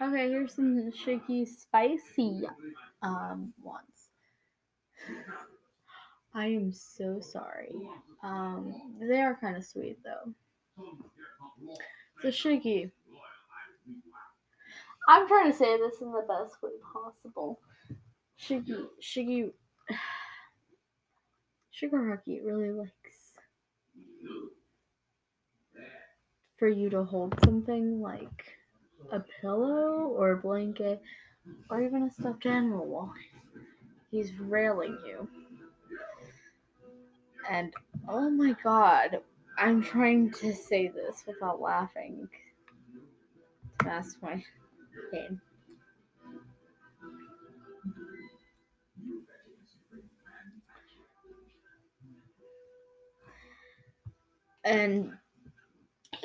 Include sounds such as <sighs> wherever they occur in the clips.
Okay, here's some shaky spicy um ones. I am so sorry. Um, they are kind of sweet though. So shaky. I'm trying to say this in the best way possible. Shiggy, Shiggy, Shigaraki <sighs> really likes for you to hold something like a pillow or a blanket or even a stuffed animal he's railing you. And oh my god, I'm trying to say this without laughing. That's my pain. And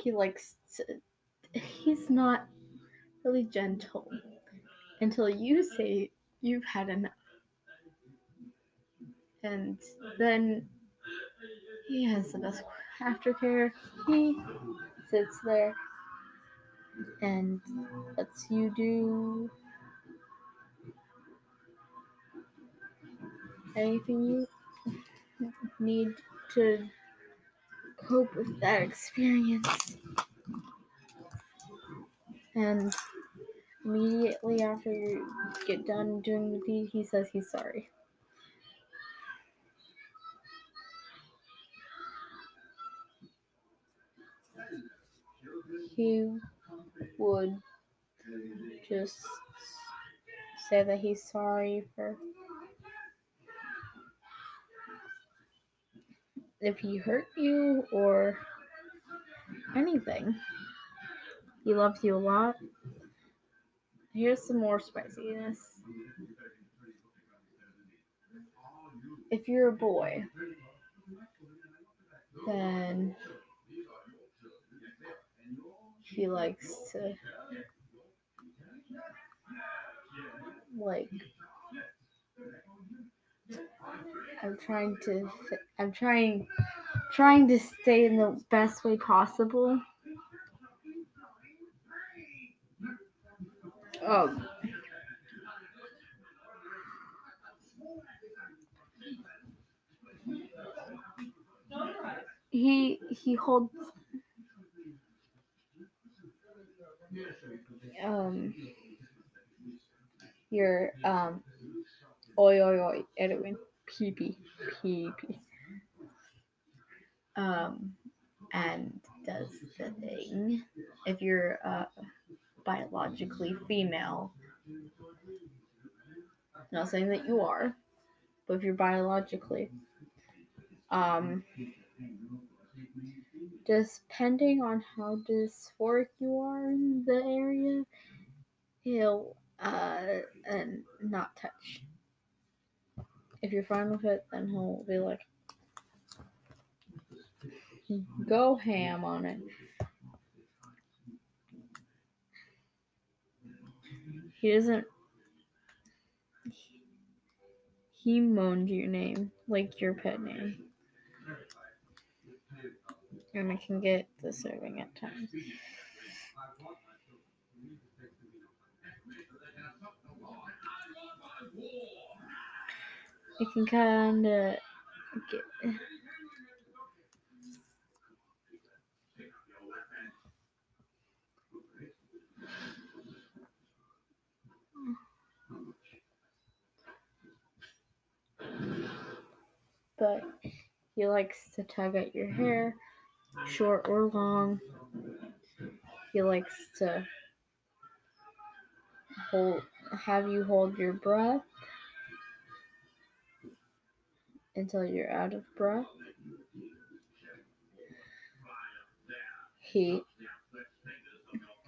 he likes to, he's not really gentle until you say you've had enough. And then he has the best aftercare. He sits there and lets you do anything you need to cope with that experience. And immediately after you get done doing the deed, he says he's sorry. He would just say that he's sorry for if he hurt you or anything. He loves you a lot. Here's some more spiciness. If you're a boy, then he likes to like I'm trying to I'm trying trying to stay in the best way possible. Oh. He he holds um your um oi oi oi Edwin pee pee pee pee um and does the thing if you're uh biologically female not saying that you are but if you're biologically um depending on how dysphoric you are in the area, he'll uh and not touch. If you're fine with it, then he'll be like, go ham on it. He doesn't. He moaned your name, like your pet name. And I can get disturbing at times. It can kind of get. But he likes to tug at your hair, short or long. He likes to hold, have you hold your breath until you're out of breath. He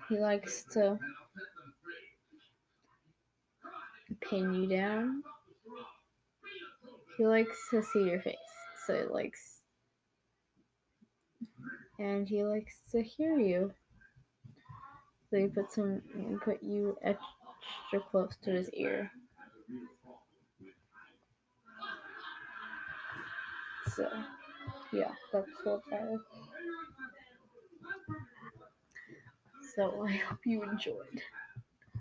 he likes to pin you down. He likes to see your face, so he likes and he likes to hear you. So he puts him put you extra close to his ear. So yeah, that's what that is. So I hope you enjoyed.